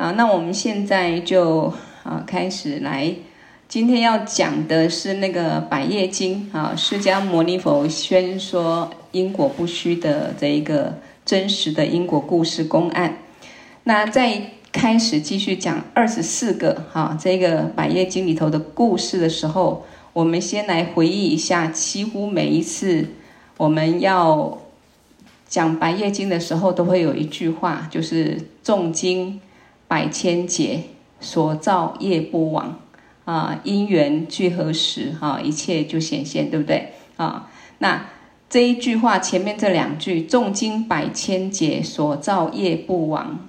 好，那我们现在就啊开始来，今天要讲的是那个《百业经》啊，释迦牟尼佛宣说因果不虚的这一个真实的因果故事公案。那在开始继续讲二十四个哈这个《百业经》里头的故事的时候，我们先来回忆一下，几乎每一次我们要讲《百业经》的时候，都会有一句话，就是诵经。百千劫所造业不亡啊，因缘聚合时哈，一切就显现，对不对啊？那这一句话前面这两句“重经百千劫所造业不亡”，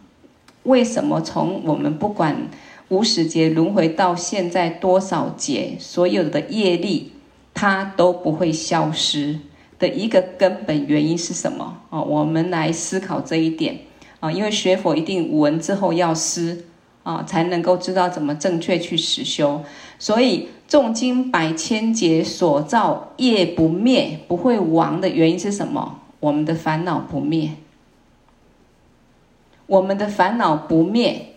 为什么从我们不管无始劫轮回到现在多少劫，所有的业力它都不会消失的一个根本原因是什么啊？我们来思考这一点。啊，因为学佛一定闻之后要思啊，才能够知道怎么正确去实修。所以众经百千劫所造业不灭，不会亡的原因是什么？我们的烦恼不灭，我们的烦恼不灭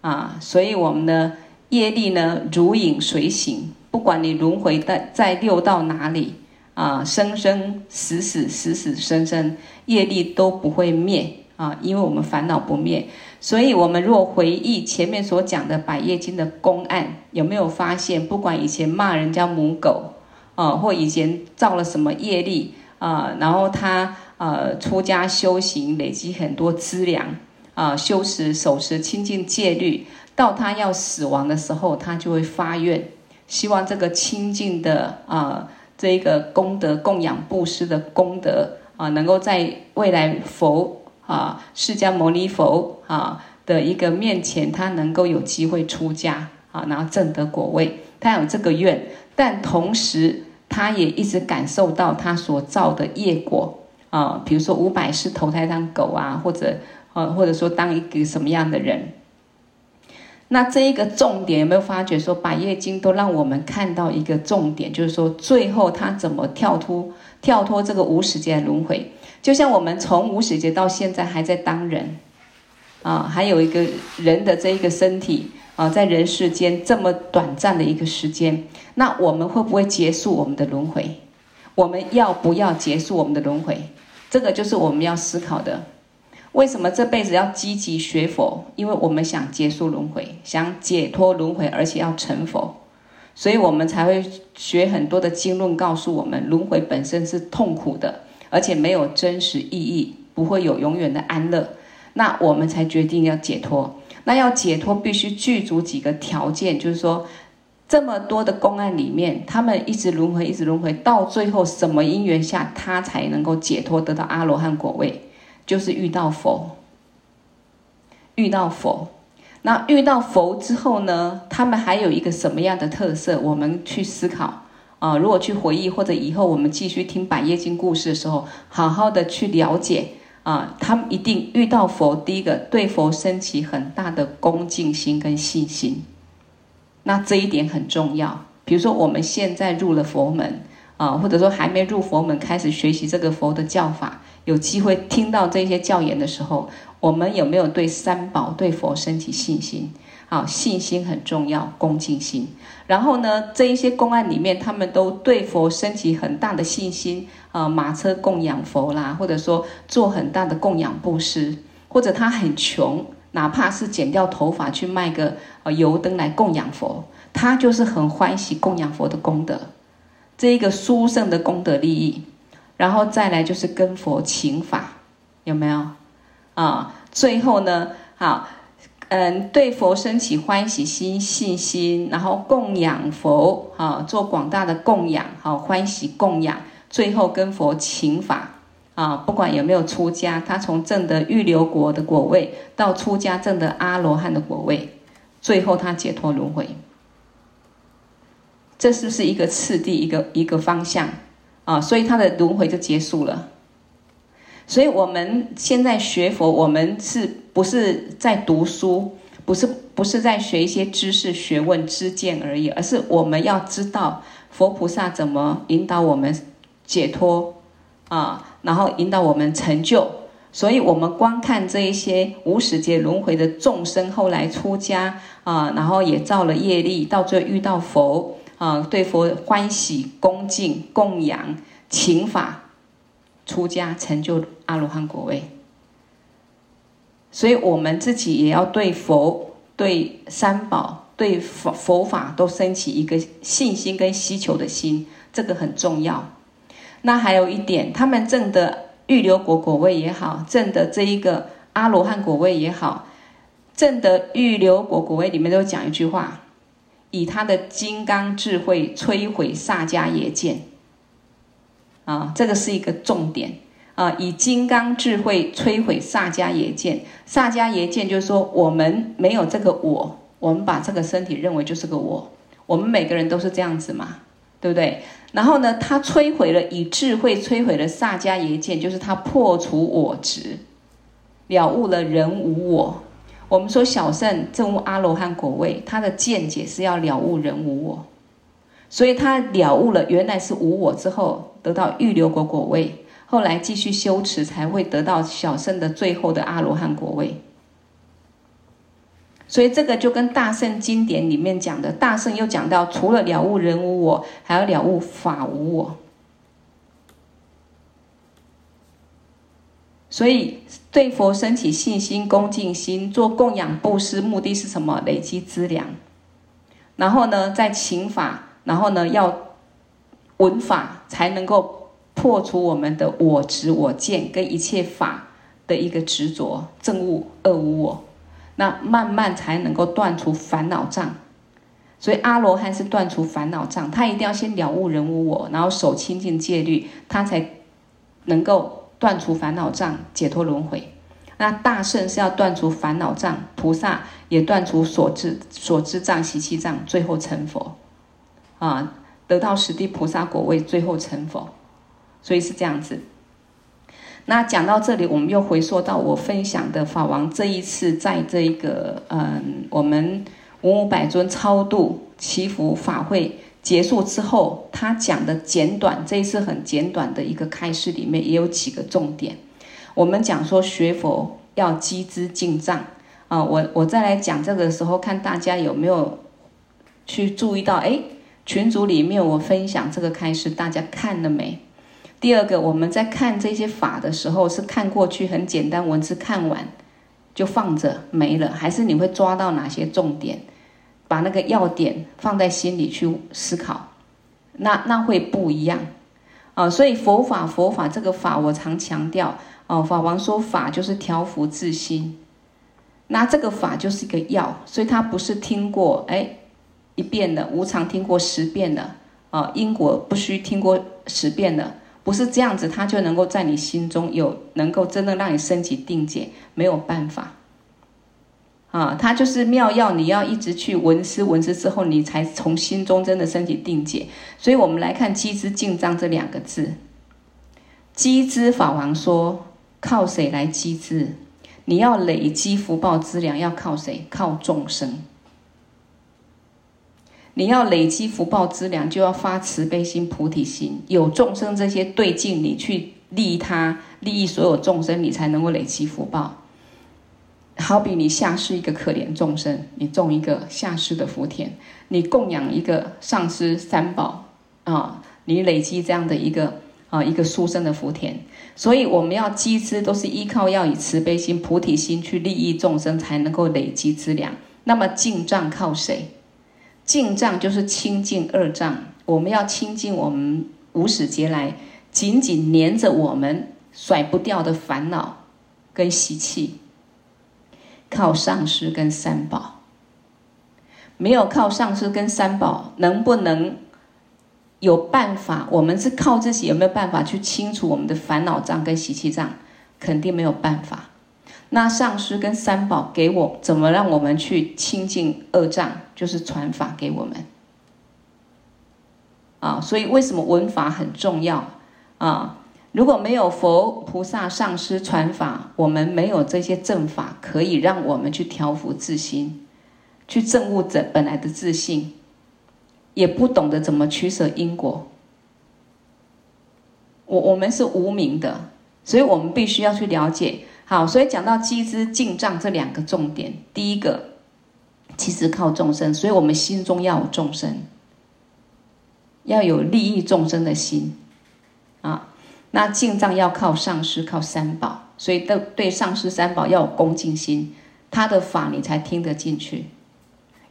啊，所以我们的业力呢如影随形，不管你轮回在在六道哪里啊，生生死死死死生生，业力都不会灭。啊，因为我们烦恼不灭，所以我们若回忆前面所讲的《百业经》的公案，有没有发现，不管以前骂人家母狗，啊，或以前造了什么业力，啊，然后他呃出家修行，累积很多资粮，啊，修持守持清净戒律，到他要死亡的时候，他就会发愿，希望这个清净的啊这个功德供养布施的功德啊，能够在未来佛。啊，释迦牟尼佛啊的一个面前，他能够有机会出家啊，然后证得果位，他有这个愿，但同时他也一直感受到他所造的业果啊，比如说五百世投胎当狗啊，或者呃、啊，或者说当一个什么样的人。那这一个重点有没有发觉说，《百业经》都让我们看到一个重点，就是说最后他怎么跳脱跳脱这个无始劫轮回。就像我们从无始劫到现在还在当人，啊，还有一个人的这一个身体啊，在人世间这么短暂的一个时间，那我们会不会结束我们的轮回？我们要不要结束我们的轮回？这个就是我们要思考的。为什么这辈子要积极学佛？因为我们想结束轮回，想解脱轮回，而且要成佛，所以我们才会学很多的经论，告诉我们轮回本身是痛苦的。而且没有真实意义，不会有永远的安乐，那我们才决定要解脱。那要解脱，必须具足几个条件，就是说，这么多的公案里面，他们一直轮回，一直轮回，到最后什么因缘下，他才能够解脱，得到阿罗汉果位？就是遇到佛，遇到佛。那遇到佛之后呢，他们还有一个什么样的特色？我们去思考。啊，如果去回忆，或者以后我们继续听《百业经》故事的时候，好好的去了解啊，他们一定遇到佛，第一个对佛升起很大的恭敬心跟信心，那这一点很重要。比如说我们现在入了佛门啊，或者说还没入佛门，开始学习这个佛的教法，有机会听到这些教言的时候，我们有没有对三宝、对佛升起信心？好，信心很重要，恭敬心。然后呢，这一些公案里面，他们都对佛升起很大的信心啊，马车供养佛啦，或者说做很大的供养布施，或者他很穷，哪怕是剪掉头发去卖个呃油灯来供养佛，他就是很欢喜供养佛的功德，这一个殊胜的功德利益。然后再来就是跟佛请法，有没有啊？最后呢，好。嗯，对佛升起欢喜心、信心，然后供养佛，啊，做广大的供养，好欢喜供养，最后跟佛请法，啊，不管有没有出家，他从正得预流国的果位，到出家正得阿罗汉的果位，最后他解脱轮回，这是不是一个次第，一个一个方向？啊，所以他的轮回就结束了。所以我们现在学佛，我们是。不是在读书，不是不是在学一些知识、学问、知见而已，而是我们要知道佛菩萨怎么引导我们解脱啊，然后引导我们成就。所以我们观看这一些无始劫轮回的众生，后来出家啊，然后也造了业力，到最后遇到佛啊，对佛欢喜恭敬供养请法，出家成就阿罗汉果位。所以我们自己也要对佛、对三宝、对佛佛法都升起一个信心跟希求的心，这个很重要。那还有一点，他们证的预留果果位也好，证的这一个阿罗汉果位也好，证的预留果果位里面都讲一句话：以他的金刚智慧摧毁萨迦耶见。啊，这个是一个重点。啊！以金刚智慧摧毁萨迦耶见，萨迦耶见就是说，我们没有这个我，我们把这个身体认为就是个我，我们每个人都是这样子嘛，对不对？然后呢，他摧毁了，以智慧摧毁了萨迦耶见，就是他破除我执，了悟了人无我。我们说小圣证悟阿罗汉果位，他的见解是要了悟人无我，所以他了悟了原来是无我之后，得到预留果果位。后来继续修持，才会得到小圣的最后的阿罗汉果位。所以这个就跟大圣经典里面讲的，大圣又讲到，除了了悟人无我，还要了悟法无我。所以对佛升起信心、恭敬心，做供养布施，目的是什么？累积资粮。然后呢，再请法，然后呢，要闻法才能够。破除我们的我执、我见跟一切法的一个执着，正悟二无我，那慢慢才能够断除烦恼障。所以阿罗汉是断除烦恼障，他一定要先了悟人无我，然后守清净戒律，他才能够断除烦恼障，解脱轮回。那大圣是要断除烦恼障，菩萨也断除所知所知障、习气障，最后成佛，啊，得到十地菩萨果位，最后成佛。所以是这样子。那讲到这里，我们又回溯到我分享的法王这一次在这一个嗯，我们五五百尊超度祈福法会结束之后，他讲的简短，这一次很简短的一个开示里面也有几个重点。我们讲说学佛要积资进账啊，我我再来讲这个时候，看大家有没有去注意到？哎，群组里面我分享这个开示，大家看了没？第二个，我们在看这些法的时候，是看过去很简单文字，看完就放着没了，还是你会抓到哪些重点，把那个要点放在心里去思考，那那会不一样啊。所以佛法佛法这个法，我常强调哦，法王说法就是调伏自心，那这个法就是一个药，所以他不是听过哎一遍的，无常听过十遍的啊，因果不需听过十遍的。不是这样子，他就能够在你心中有能够真的让你升起定解，没有办法。啊，他就是妙药，你要一直去闻思闻思之后，你才从心中真的升起定解。所以我们来看“积资净障”这两个字，“积资”法王说，靠谁来积资？你要累积福报资粮，要靠谁？靠众生。你要累积福报资粮，就要发慈悲心、菩提心，有众生这些对境，你去利益他，利益所有众生，你才能够累积福报。好比你下施一个可怜众生，你种一个下施的福田，你供养一个上师三宝啊，你累积这样的一个啊一个殊胜的福田。所以我们要积资，都是依靠要以慈悲心、菩提心去利益众生，才能够累积资粮。那么进账靠谁？净障就是清净二障，我们要清净我们无始劫来紧紧黏着我们甩不掉的烦恼跟习气，靠上师跟三宝。没有靠上师跟三宝，能不能有办法？我们是靠自己，有没有办法去清除我们的烦恼障跟习气障？肯定没有办法。那上师跟三宝给我怎么让我们去清净二障？就是传法给我们啊，所以为什么闻法很重要啊？如果没有佛菩萨上师传法，我们没有这些正法可以让我们去调伏自心，去证悟这本来的自信，也不懂得怎么取舍因果。我我们是无明的。所以我们必须要去了解。好，所以讲到积资净障这两个重点，第一个其实靠众生，所以我们心中要有众生，要有利益众生的心啊。那净障要靠上师，靠三宝，所以对对上师三宝要有恭敬心，他的法你才听得进去，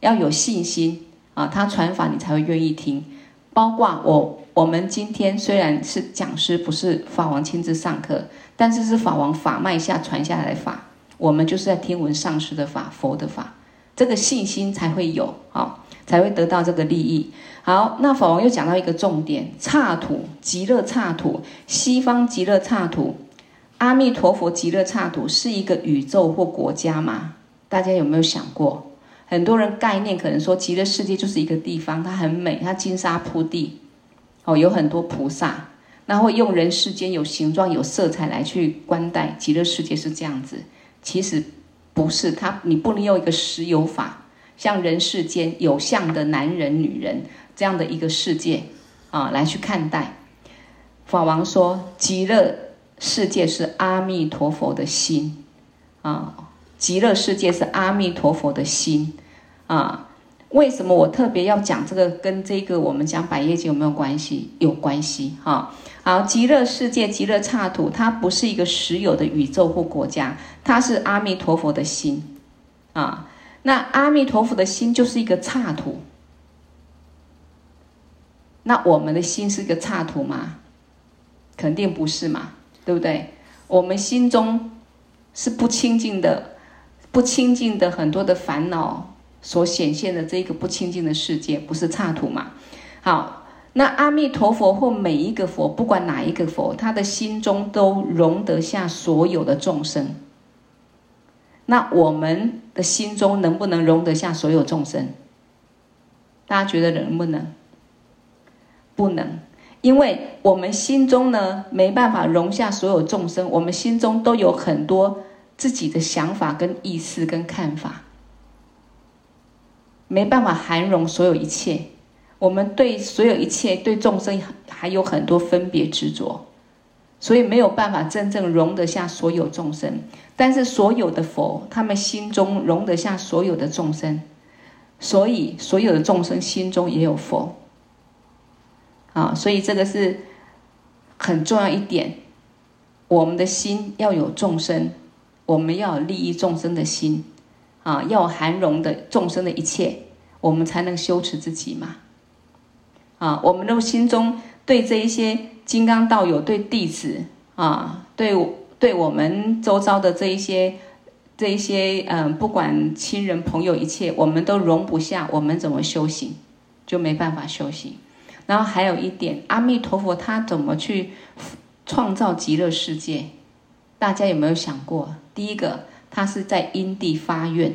要有信心啊，他传法你才会愿意听。包括我，我们今天虽然是讲师，不是法王亲自上课。但是是法王法脉下传下来的法，我们就是在听闻上师的法、佛的法，这个信心才会有，好，才会得到这个利益。好，那法王又讲到一个重点：刹土、极乐刹土、西方极乐刹土、阿弥陀佛极乐刹土是一个宇宙或国家吗？大家有没有想过？很多人概念可能说极乐世界就是一个地方，它很美，它金沙铺地，哦，有很多菩萨。那会用人世间有形状、有色彩来去观待极乐世界是这样子，其实不是。他你不能用一个实有法，像人世间有相的男人、女人这样的一个世界啊来去看待。法王说，极乐世界是阿弥陀佛的心啊，极乐世界是阿弥陀佛的心啊。为什么我特别要讲这个？跟这个我们讲百业经有没有关系？有关系哈。好，极乐世界、极乐刹土，它不是一个实有的宇宙或国家，它是阿弥陀佛的心啊。那阿弥陀佛的心就是一个刹土，那我们的心是一个刹土吗？肯定不是嘛，对不对？我们心中是不清净的，不清净的很多的烦恼所显现的这个不清净的世界，不是刹土嘛？好。那阿弥陀佛或每一个佛，不管哪一个佛，他的心中都容得下所有的众生。那我们的心中能不能容得下所有众生？大家觉得能不能？不能，因为我们心中呢，没办法容下所有众生。我们心中都有很多自己的想法、跟意思、跟看法，没办法涵容所有一切。我们对所有一切、对众生还有很多分别执着，所以没有办法真正容得下所有众生。但是所有的佛，他们心中容得下所有的众生，所以所有的众生心中也有佛。啊，所以这个是很重要一点。我们的心要有众生，我们要利益众生的心，啊，要含容的众生的一切，我们才能修持自己嘛。啊，我们的心中对这一些金刚道友、对弟子啊，对对我们周遭的这一些、这一些嗯，不管亲人朋友一切，我们都容不下，我们怎么修行，就没办法修行。然后还有一点，阿弥陀佛他怎么去创造极乐世界？大家有没有想过？第一个，他是在因地发愿，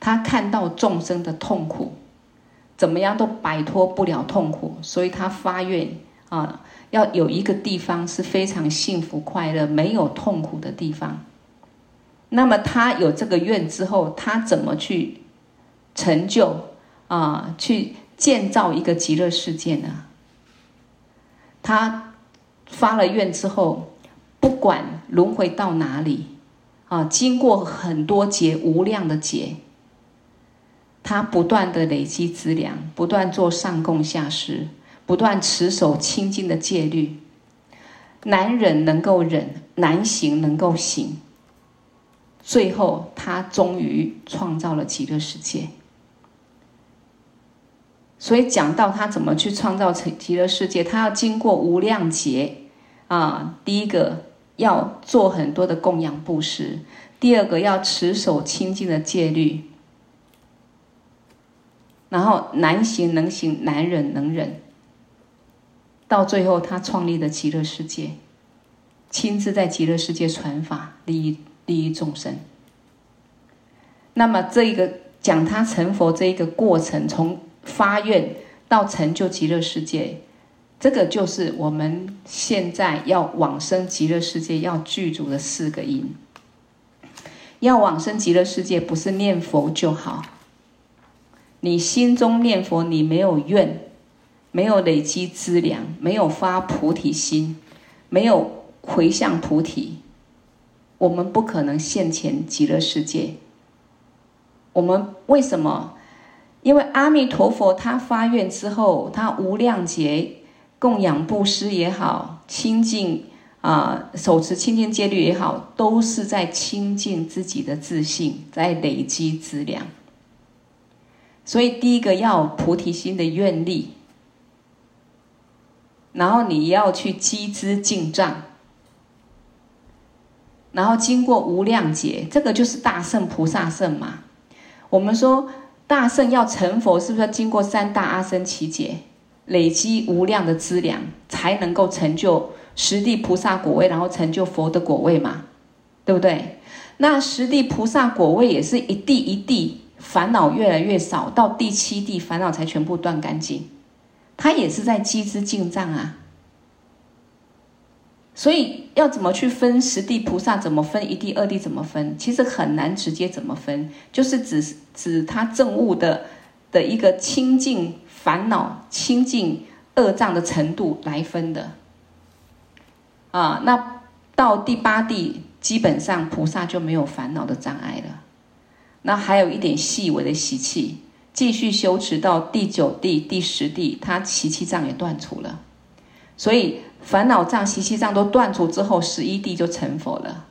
他看到众生的痛苦。怎么样都摆脱不了痛苦，所以他发愿啊，要有一个地方是非常幸福快乐、没有痛苦的地方。那么他有这个愿之后，他怎么去成就啊？去建造一个极乐世界呢？他发了愿之后，不管轮回到哪里啊，经过很多劫、无量的劫。他不断的累积资粮，不断做上供下施，不断持守清净的戒律，难忍能够忍，难行能够行。最后，他终于创造了极乐世界。所以讲到他怎么去创造成极乐世界，他要经过无量劫啊。第一个要做很多的供养布施，第二个要持守清净的戒律。然后难行能行，难忍能忍，到最后他创立的极乐世界，亲自在极乐世界传法，利益利益众生。那么这一个讲他成佛这一个过程，从发愿到成就极乐世界，这个就是我们现在要往生极乐世界要具足的四个因。要往生极乐世界，不是念佛就好。你心中念佛，你没有愿，没有累积资粮，没有发菩提心，没有回向菩提，我们不可能现前极乐世界。我们为什么？因为阿弥陀佛他发愿之后，他无量劫供养布施也好，清净啊、手持清净戒律也好，都是在清净自己的自信，在累积资粮。所以第一个要菩提心的愿力，然后你要去积资净障，然后经过无量劫，这个就是大圣菩萨圣嘛。我们说大圣要成佛，是不是要经过三大阿僧只劫，累积无量的资粮，才能够成就十地菩萨果位，然后成就佛的果位嘛？对不对？那十地菩萨果位也是一地一地烦恼越来越少，到第七地烦恼才全部断干净，他也是在积资净障啊。所以要怎么去分十地菩萨？怎么分一地、二地？怎么分？其实很难直接怎么分，就是指指他证悟的的一个清净烦恼、清净恶障的程度来分的。啊，那到第八地，基本上菩萨就没有烦恼的障碍了。那还有一点细微的习气，继续修持到第九地、第十地，他习气障也断除了。所以。烦恼障、习气障都断除之后，十一地就成佛了。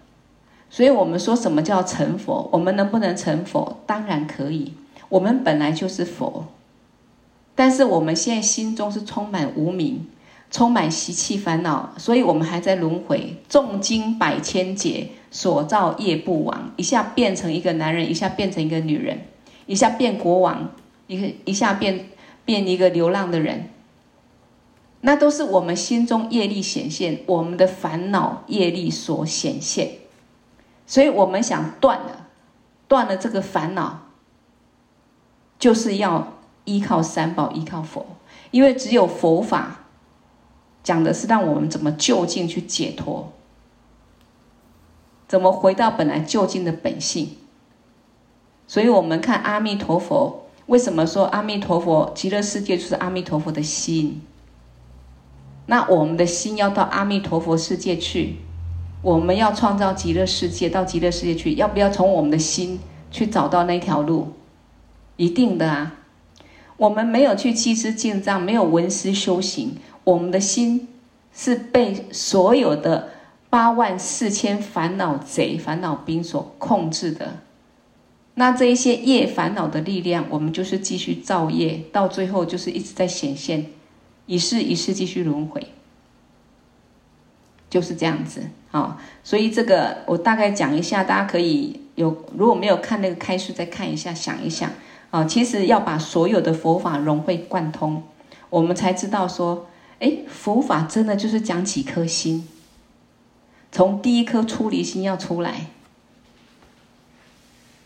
所以，我们说什么叫成佛？我们能不能成佛？当然可以。我们本来就是佛，但是我们现在心中是充满无明，充满习气烦恼，所以我们还在轮回。重经百千劫，所造业不亡。一下变成一个男人，一下变成一个女人，一下变国王，一个一下变变一个流浪的人。那都是我们心中业力显现，我们的烦恼业力所显现，所以我们想断了，断了这个烦恼，就是要依靠三宝，依靠佛，因为只有佛法讲的是让我们怎么就近去解脱，怎么回到本来就近的本性。所以我们看阿弥陀佛，为什么说阿弥陀佛极乐世界就是阿弥陀佛的心？那我们的心要到阿弥陀佛世界去，我们要创造极乐世界，到极乐世界去，要不要从我们的心去找到那条路？一定的啊！我们没有去积资净障，没有闻思修行，我们的心是被所有的八万四千烦恼贼、烦恼兵所控制的。那这一些业烦恼的力量，我们就是继续造业，到最后就是一直在显现。一世一世继续轮回，就是这样子啊。所以这个我大概讲一下，大家可以有如果没有看那个开示，再看一下，想一想啊。其实要把所有的佛法融会贯通，我们才知道说，哎，佛法真的就是讲几颗心，从第一颗出离心要出来，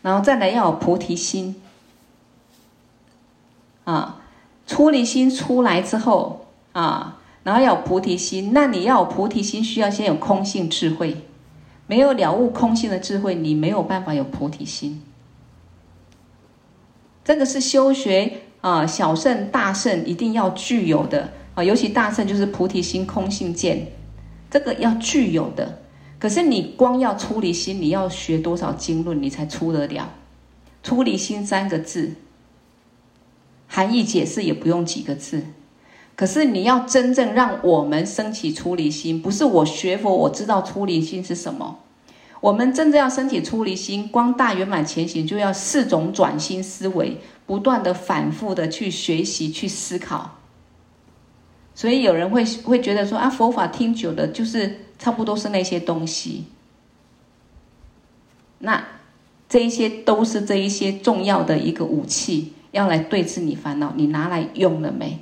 然后再来要有菩提心啊。出离心出来之后啊，然后要有菩提心。那你要有菩提心，需要先有空性智慧。没有了悟空性的智慧，你没有办法有菩提心。这个是修学啊，小圣、大圣一定要具有的啊。尤其大圣就是菩提心、空性见，这个要具有的。可是你光要出离心，你要学多少经论，你才出得了？出离心三个字。含义解释也不用几个字，可是你要真正让我们升起出离心，不是我学佛我知道出离心是什么，我们真正要升起出离心，光大圆满前行就要四种转心思维，不断的反复的去学习去思考。所以有人会会觉得说啊，佛法听久了就是差不多是那些东西，那这一些都是这一些重要的一个武器。要来对治你烦恼，你拿来用了没？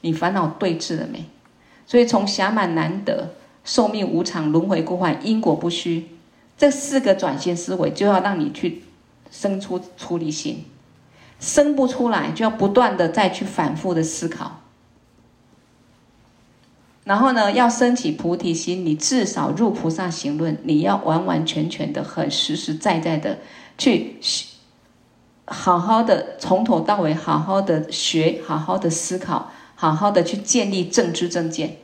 你烦恼对治了没？所以从暇满难得、寿命无常、轮回过患、因果不虚这四个转心思维，就要让你去生出出离心。生不出来，就要不断的再去反复的思考。然后呢，要升起菩提心，你至少入菩萨行论，你要完完全全的、很实实在在的去。好好的从头到尾，好好的学，好好的思考，好好的去建立正知正见。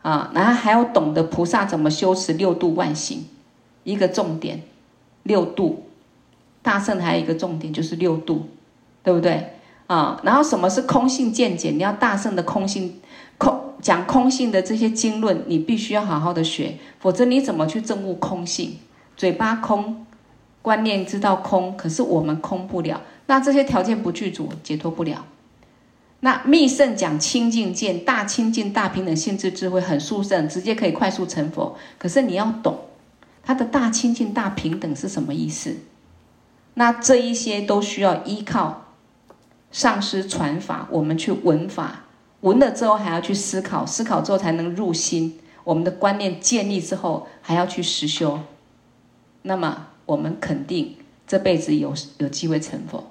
啊，然后还要懂得菩萨怎么修持六度万行，一个重点，六度，大圣还有一个重点就是六度，对不对？啊，然后什么是空性见解？你要大圣的空性，空讲空性的这些经论，你必须要好好的学，否则你怎么去证悟空性？嘴巴空，观念知道空，可是我们空不了，那这些条件不具足，解脱不了。那密圣讲清净见，大清净大平等性质智慧很殊胜，直接可以快速成佛。可是你要懂，它的大清净大平等是什么意思？那这一些都需要依靠上师传法，我们去闻法，闻了之后还要去思考，思考之后才能入心。我们的观念建立之后，还要去实修。那么我们肯定这辈子有有机会成佛。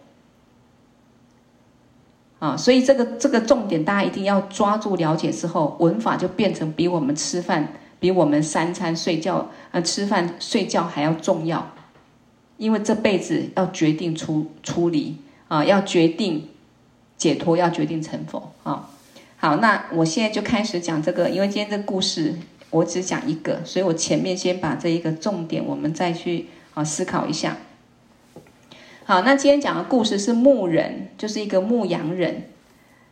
啊，所以这个这个重点，大家一定要抓住了解之后，闻法就变成比我们吃饭、比我们三餐睡觉、呃吃饭睡觉还要重要。因为这辈子要决定出出离啊，要决定解脱，要决定成佛啊。好，那我现在就开始讲这个，因为今天这个故事我只讲一个，所以我前面先把这一个重点，我们再去啊思考一下。好，那今天讲的故事是牧人，就是一个牧羊人。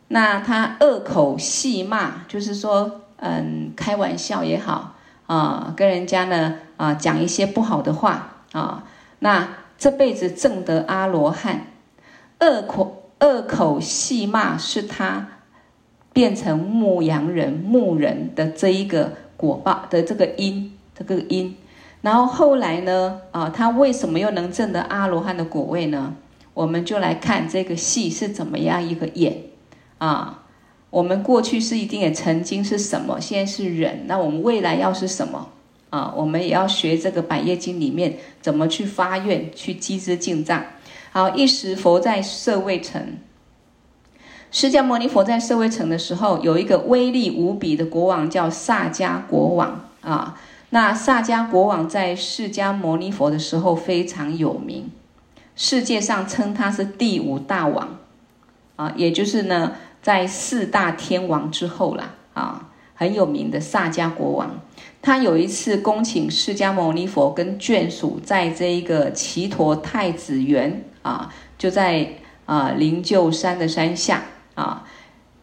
那他恶口戏骂，就是说，嗯，开玩笑也好啊，跟人家呢啊讲一些不好的话啊。那这辈子证得阿罗汉，恶口恶口戏骂是他变成牧羊人牧人的这一个果报的这个因，这个因。然后后来呢？啊，他为什么又能证得阿罗汉的果位呢？我们就来看这个戏是怎么样一个演啊。我们过去是一定也曾经是什么，现在是人，那我们未来要是什么啊？我们也要学这个百业经里面怎么去发愿，去积资净障。好，一时佛在舍卫城，释迦牟尼佛在舍卫城的时候，有一个威力无比的国王叫萨迦国王啊。那萨迦国王在释迦牟尼佛的时候非常有名，世界上称他是第五大王，啊，也就是呢，在四大天王之后啦，啊，很有名的萨迦国王。他有一次恭请释迦牟尼佛跟眷属，在这一个奇陀太子园啊，就在啊灵鹫山的山下啊。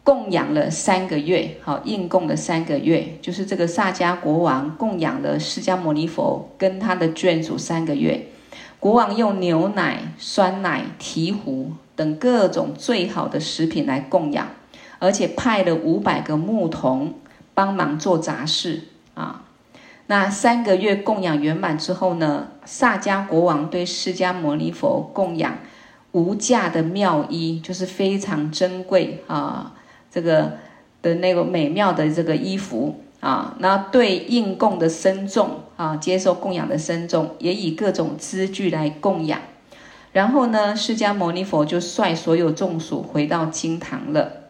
供养了三个月，好，应供了三个月，就是这个萨迦国王供养了释迦牟尼佛跟他的眷属三个月。国王用牛奶、酸奶、醍醐等各种最好的食品来供养，而且派了五百个牧童帮忙做杂事。那三个月供养圆满之后呢，萨迦国王对释迦牟尼佛供养无价的妙衣，就是非常珍贵啊。这个的那个美妙的这个衣服啊，那对应供的僧众啊，接受供养的僧众也以各种资具来供养。然后呢，释迦牟尼佛就率所有众属回到经堂了。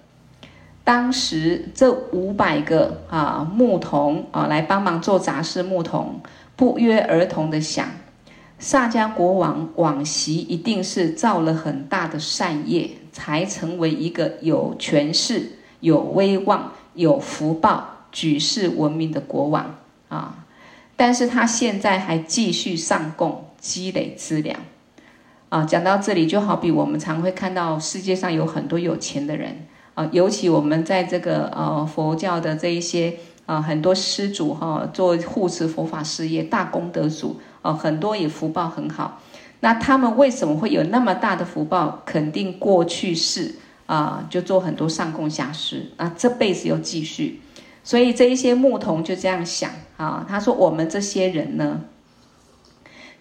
当时这五百个啊牧童啊来帮忙做杂事，牧童不约而同的想：萨迦国王往昔一定是造了很大的善业，才成为一个有权势。有威望、有福报、举世闻名的国王啊！但是他现在还继续上供，积累资粮啊。讲到这里，就好比我们常会看到世界上有很多有钱的人啊，尤其我们在这个呃佛教的这一些啊，很多施主哈，做护持佛法事业大功德主啊，很多也福报很好。那他们为什么会有那么大的福报？肯定过去世。啊，就做很多上供下施啊，这辈子又继续，所以这一些牧童就这样想啊，他说我们这些人呢，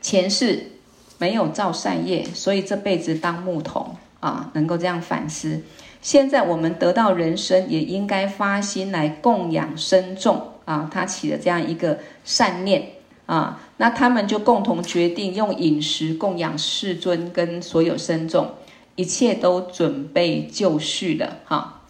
前世没有造善业，所以这辈子当牧童啊，能够这样反思。现在我们得到人生，也应该发心来供养僧众啊，他起了这样一个善念啊，那他们就共同决定用饮食供养世尊跟所有僧众。一切都准备就绪了，哈。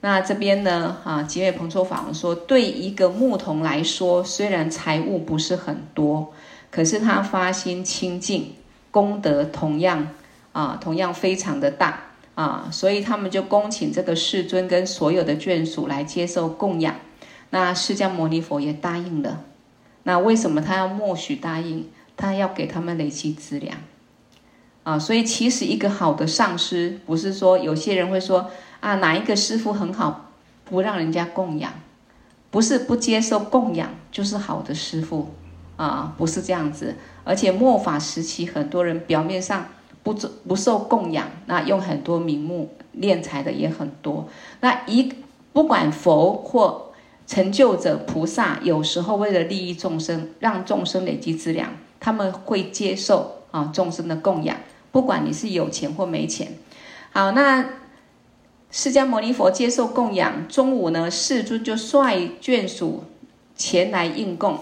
那这边呢，哈，寂灭彭措法王说，对一个牧童来说，虽然财物不是很多，可是他发心清净，功德同样啊，同样非常的大啊，所以他们就恭请这个世尊跟所有的眷属来接受供养。那释迦牟尼佛也答应了。那为什么他要默许答应？他要给他们累积资粮啊。所以其实一个好的上师，不是说有些人会说啊，哪一个师父很好，不让人家供养，不是不接受供养就是好的师父啊，不是这样子。而且末法时期，很多人表面上不不受供养，那用很多名目敛财的也很多。那一不管佛或成就者菩萨有时候为了利益众生，让众生累积资粮，他们会接受啊众生的供养，不管你是有钱或没钱。好，那释迦牟尼佛接受供养，中午呢，世尊就率眷属前来应供，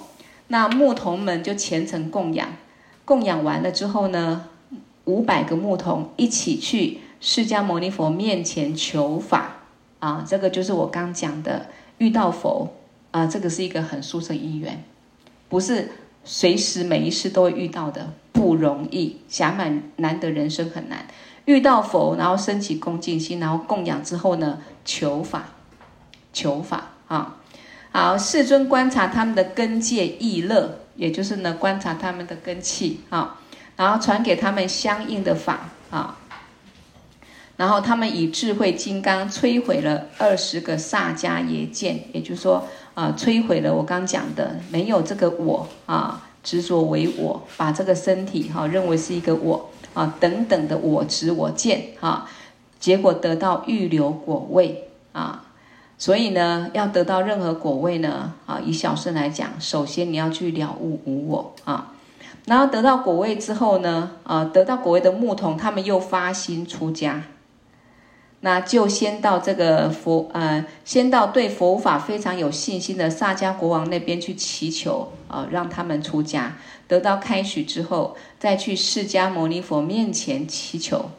那牧童们就虔诚供养，供养完了之后呢，五百个牧童一起去释迦牟尼佛面前求法啊，这个就是我刚讲的。遇到佛啊，这个是一个很殊胜因缘，不是随时每一世都会遇到的，不容易。暇满难得人生很难遇到佛，然后升起恭敬心，然后供养之后呢，求法，求法啊。好，世尊观察他们的根界意乐，也就是呢观察他们的根气啊，然后传给他们相应的法啊。然后他们以智慧金刚摧毁了二十个萨迦耶见，也就是说，啊、摧毁了我刚讲的没有这个我啊，执着为我，把这个身体哈、啊、认为是一个我啊等等的我执我见啊，结果得到预流果位啊。所以呢，要得到任何果位呢啊，以小乘来讲，首先你要去了悟无我啊，然后得到果位之后呢，啊，得到果位的牧童，他们又发心出家。那就先到这个佛，呃，先到对佛法非常有信心的萨迦国王那边去祈求，啊、呃，让他们出家，得到开许之后，再去释迦牟尼佛面前祈求。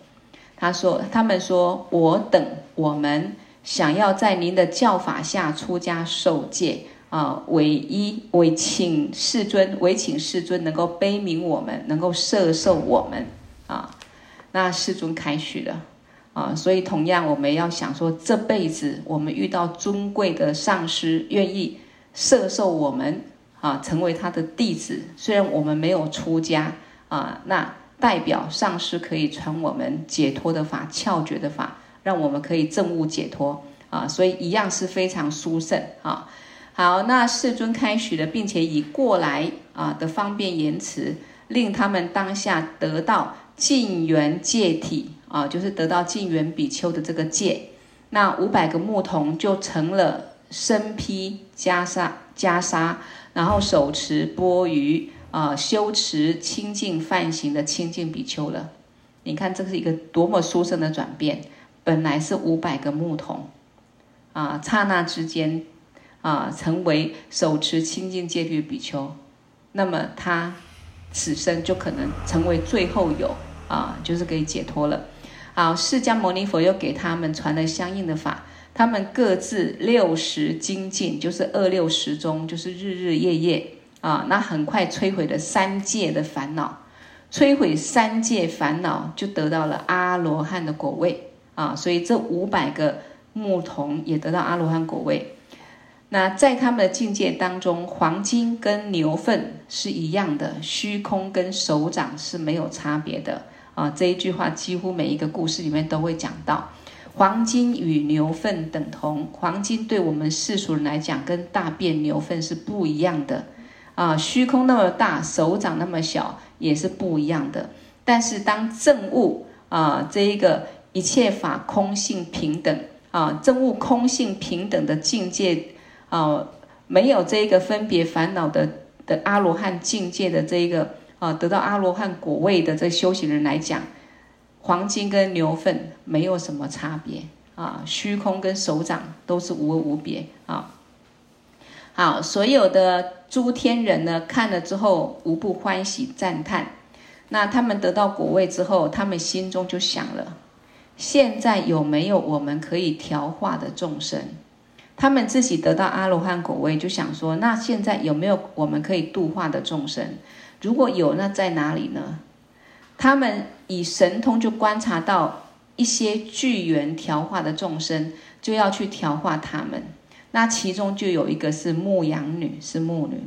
他说，他们说，我等我们想要在您的教法下出家受戒，啊、唯一唯请世尊，唯请世尊能够悲悯我们，能够摄受我们，啊，那世尊开许了。啊，所以同样我们要想说，这辈子我们遇到尊贵的上师，愿意摄受我们啊，成为他的弟子。虽然我们没有出家啊，那代表上师可以传我们解脱的法、窍诀的法，让我们可以证悟解脱啊。所以一样是非常殊胜啊。好，那世尊开许了，并且以过来啊的方便言辞，令他们当下得到净缘戒体。啊，就是得到净缘比丘的这个戒，那五百个牧童就成了身披袈裟，袈裟，然后手持钵盂啊，修持清净梵行的清净比丘了。你看，这是一个多么殊胜的转变！本来是五百个牧童，啊，刹那之间，啊，成为手持清净戒律比丘，那么他此生就可能成为最后有啊，就是可以解脱了。好，释迦牟尼佛又给他们传了相应的法，他们各自六十精进，就是二六十中，就是日日夜夜啊，那很快摧毁了三界的烦恼，摧毁三界烦恼，就得到了阿罗汉的果位啊。所以这五百个牧童也得到阿罗汉果位。那在他们的境界当中，黄金跟牛粪是一样的，虚空跟手掌是没有差别的。啊，这一句话几乎每一个故事里面都会讲到，黄金与牛粪等同。黄金对我们世俗人来讲，跟大便牛粪是不一样的。啊，虚空那么大，手掌那么小，也是不一样的。但是当证悟啊，这一个一切法空性平等啊，证悟空性平等的境界啊，没有这个分别烦恼的的阿罗汉境界的这一个。啊，得到阿罗汉果位的这修行人来讲，黄金跟牛粪没有什么差别啊，虚空跟手掌都是无无别啊。好，所有的诸天人呢，看了之后无不欢喜赞叹。那他们得到果位之后，他们心中就想了：现在有没有我们可以调化的众生？他们自己得到阿罗汉果位，就想说：那现在有没有我们可以度化的众生？如果有，那在哪里呢？他们以神通就观察到一些聚缘调化的众生，就要去调化他们。那其中就有一个是牧羊女，是牧女。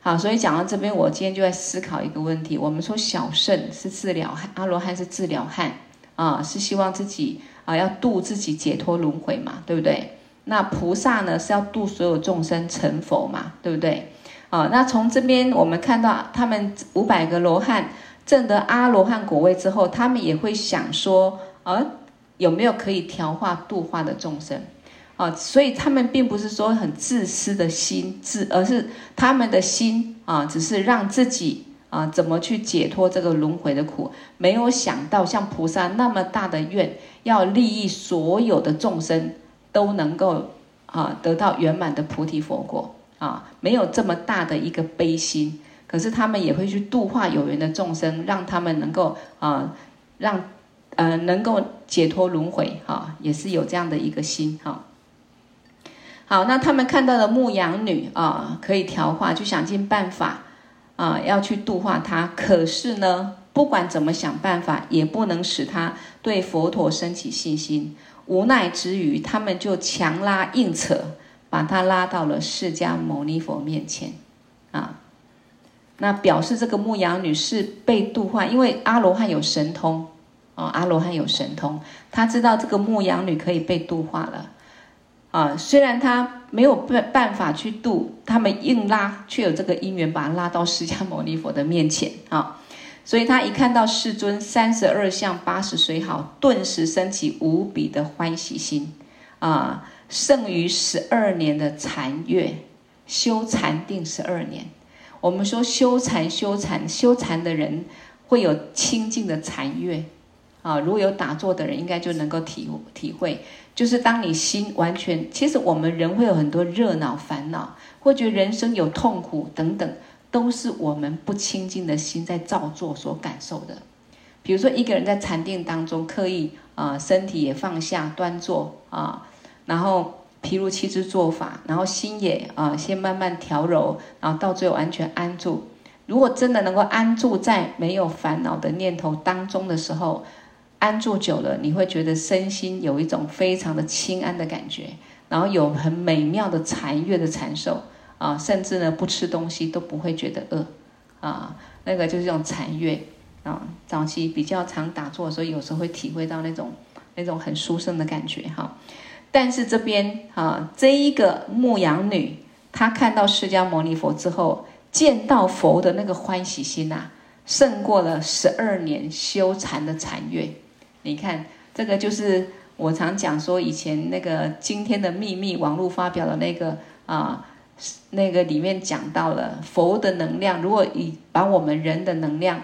好，所以讲到这边，我今天就在思考一个问题：我们说小圣是治疗，阿罗汉是治疗汉啊，是希望自己啊要度自己解脱轮回嘛，对不对？那菩萨呢是要度所有众生成佛嘛，对不对？啊，那从这边我们看到，他们五百个罗汉证得阿罗汉果位之后，他们也会想说，啊，有没有可以调化度化的众生？啊，所以他们并不是说很自私的心自，而是他们的心啊，只是让自己啊怎么去解脱这个轮回的苦，没有想到像菩萨那么大的愿，要利益所有的众生都能够啊得到圆满的菩提佛果啊，没有这么大的一个悲心，可是他们也会去度化有缘的众生，让他们能够啊让呃能够解脱轮回哈，也是有这样的一个心哈。好，那他们看到的牧羊女啊，可以调化，就想尽办法啊，要去度化她。可是呢，不管怎么想办法，也不能使她对佛陀生起信心。无奈之余，他们就强拉硬扯，把她拉到了释迦牟尼佛面前啊。那表示这个牧羊女是被度化，因为阿罗汉有神通啊，阿罗汉有神通，他知道这个牧羊女可以被度化了。啊，虽然他没有办办法去度，他们硬拉，却有这个因缘把他拉到释迦牟尼佛的面前啊。所以他一看到世尊三十二相八十随好，顿时升起无比的欢喜心啊，胜于十二年的禅月，修禅定十二年。我们说修禅修禅修禅的人会有清净的禅月啊，如果有打坐的人，应该就能够体体会。就是当你心完全，其实我们人会有很多热闹烦恼，或觉得人生有痛苦等等，都是我们不清净的心在造作所感受的。比如说一个人在禅定当中刻意啊、身体也放下端坐啊，然后譬如七支坐法，然后心也啊、先慢慢调柔，然后到最后完全安住。如果真的能够安住在没有烦恼的念头当中的时候，安住久了，你会觉得身心有一种非常的轻安的感觉，然后有很美妙的禅悦的禅受啊，甚至呢不吃东西都不会觉得饿啊，那个就是这种禅悦啊。早期比较常打坐的时候，有时候会体会到那种那种很殊胜的感觉哈。但是这边啊，这一个牧羊女，她看到释迦牟尼佛之后，见到佛的那个欢喜心呐、啊，胜过了十二年修禅的禅悦。你看，这个就是我常讲说，以前那个今天的秘密网络发表的那个啊，那个里面讲到了佛的能量。如果以把我们人的能量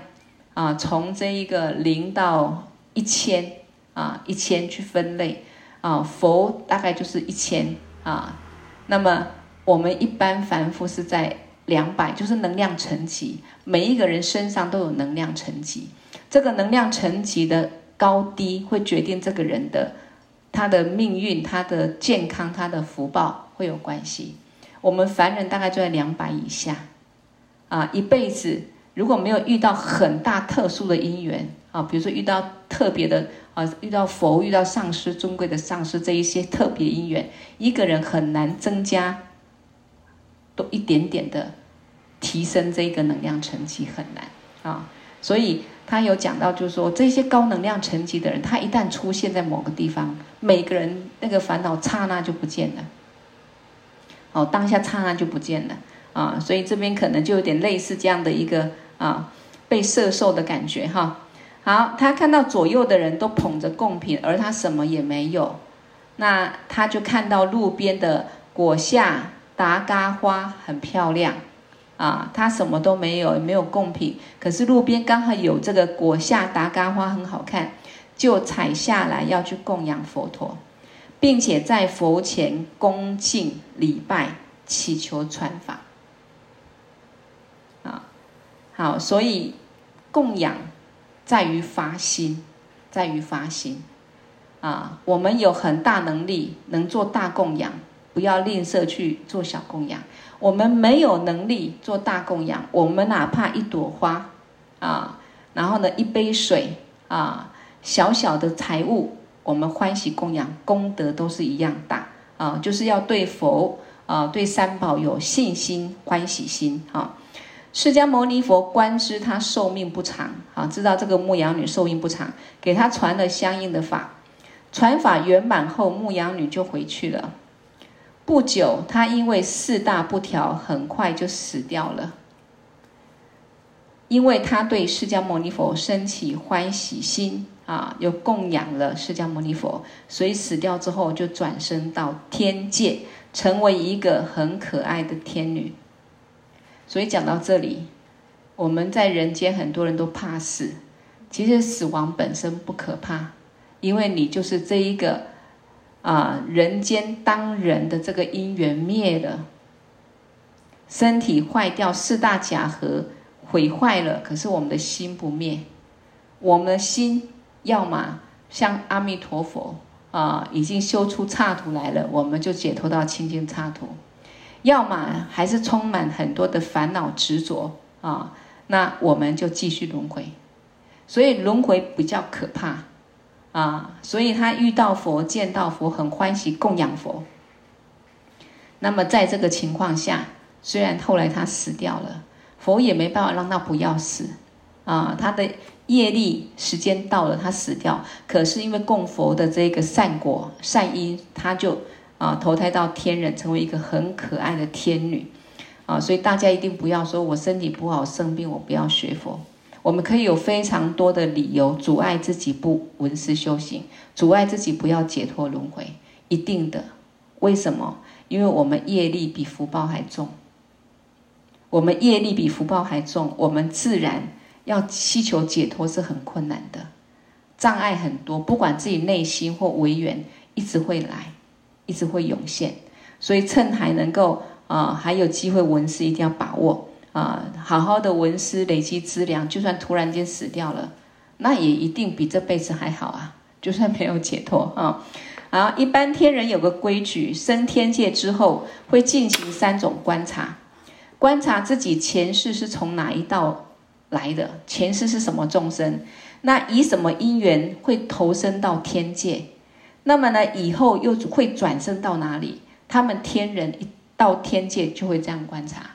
啊，从这一个零到一千啊，一千去分类啊，佛大概就是一千啊。那么我们一般凡夫是在两百，就是能量层级。每一个人身上都有能量层级，这个能量层级的。高低会决定这个人的他的命运、他的健康、他的福报会有关系。我们凡人大概就在两百以下，啊，一辈子如果没有遇到很大特殊的因缘啊，比如说遇到特别的啊，遇到佛、遇到上师、尊贵的上师这一些特别因缘，一个人很难增加多一点点的提升这个能量层级，很难啊，所以。他有讲到，就是说这些高能量层级的人，他一旦出现在某个地方，每个人那个烦恼刹那就不见了。哦，当下刹那就不见了啊，所以这边可能就有点类似这样的一个啊被射受的感觉哈。好，他看到左右的人都捧着贡品，而他什么也没有，那他就看到路边的果下达嘎花很漂亮。啊，他什么都没有，也没有贡品，可是路边刚好有这个果下达嘎花很好看，就采下来要去供养佛陀，并且在佛前恭敬礼拜，祈求传法。啊，好，所以供养在于发心，在于发心。啊，我们有很大能力能做大供养，不要吝啬去做小供养。我们没有能力做大供养，我们哪怕一朵花，啊，然后呢，一杯水，啊，小小的财物，我们欢喜供养，功德都是一样大，啊，就是要对佛啊，对三宝有信心、欢喜心啊。释迦牟尼佛观知他寿命不长啊，知道这个牧羊女寿命不长，给他传了相应的法。传法圆满后，牧羊女就回去了。不久，她因为四大不调，很快就死掉了。因为她对释迦牟尼佛生起欢喜心啊，又供养了释迦牟尼佛，所以死掉之后就转生到天界，成为一个很可爱的天女。所以讲到这里，我们在人间很多人都怕死，其实死亡本身不可怕。因为你就是这一个啊，人间当人的这个因缘灭了，身体坏掉，四大假合毁坏了，可是我们的心不灭，我们的心要么像阿弥陀佛啊，已经修出刹土来了，我们就解脱到清净刹土；要么还是充满很多的烦恼执着啊，那我们就继续轮回。所以轮回比较可怕。啊，所以他遇到佛、见到佛，很欢喜供养佛。那么在这个情况下，虽然后来他死掉了，佛也没办法让他不要死。啊，他的业力时间到了，他死掉。可是因为供佛的这个善果、善因，他就啊投胎到天人，成为一个很可爱的天女。啊，所以大家一定不要说我身体不好、生病，我不要学佛。我们可以有非常多的理由阻碍自己不闻思修行，阻碍自己不要解脱轮回，一定的。为什么？因为我们业力比福报还重。我们业力比福报还重，我们自然要祈求解脱是很困难的，障碍很多。不管自己内心或违缘，一直会来，一直会涌现。所以趁还能够啊、呃，还有机会闻思，一定要把握。啊，好好的闻思累积资粮，就算突然间死掉了，那也一定比这辈子还好啊！就算没有解脱啊，啊，一般天人有个规矩，升天界之后会进行三种观察，观察自己前世是从哪一道来的，前世是什么众生，那以什么因缘会投生到天界？那么呢，以后又会转生到哪里？他们天人一到天界就会这样观察。